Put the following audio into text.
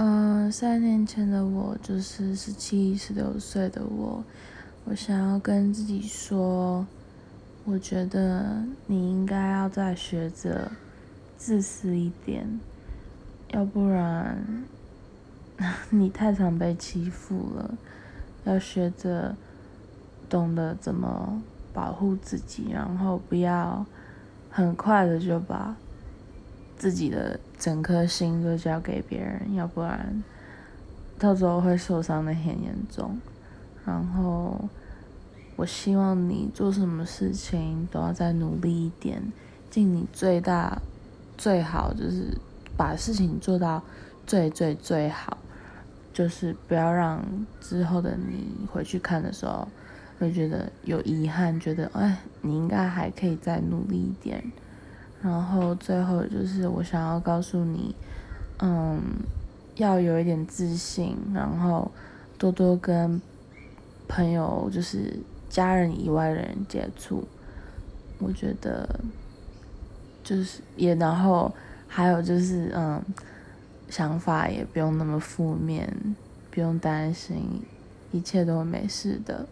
嗯，三年前的我就是十七、十六岁的我，我想要跟自己说，我觉得你应该要再学着自私一点，要不然 你太常被欺负了，要学着懂得怎么保护自己，然后不要很快的就把。自己的整颗心都交给别人，要不然到时候会受伤的很严重。然后我希望你做什么事情都要再努力一点，尽你最大最好，就是把事情做到最最最好，就是不要让之后的你回去看的时候会觉得有遗憾，觉得哎，你应该还可以再努力一点。然后最后就是我想要告诉你，嗯，要有一点自信，然后多多跟朋友，就是家人以外的人接触。我觉得就是也，然后还有就是，嗯，想法也不用那么负面，不用担心，一切都会没事的。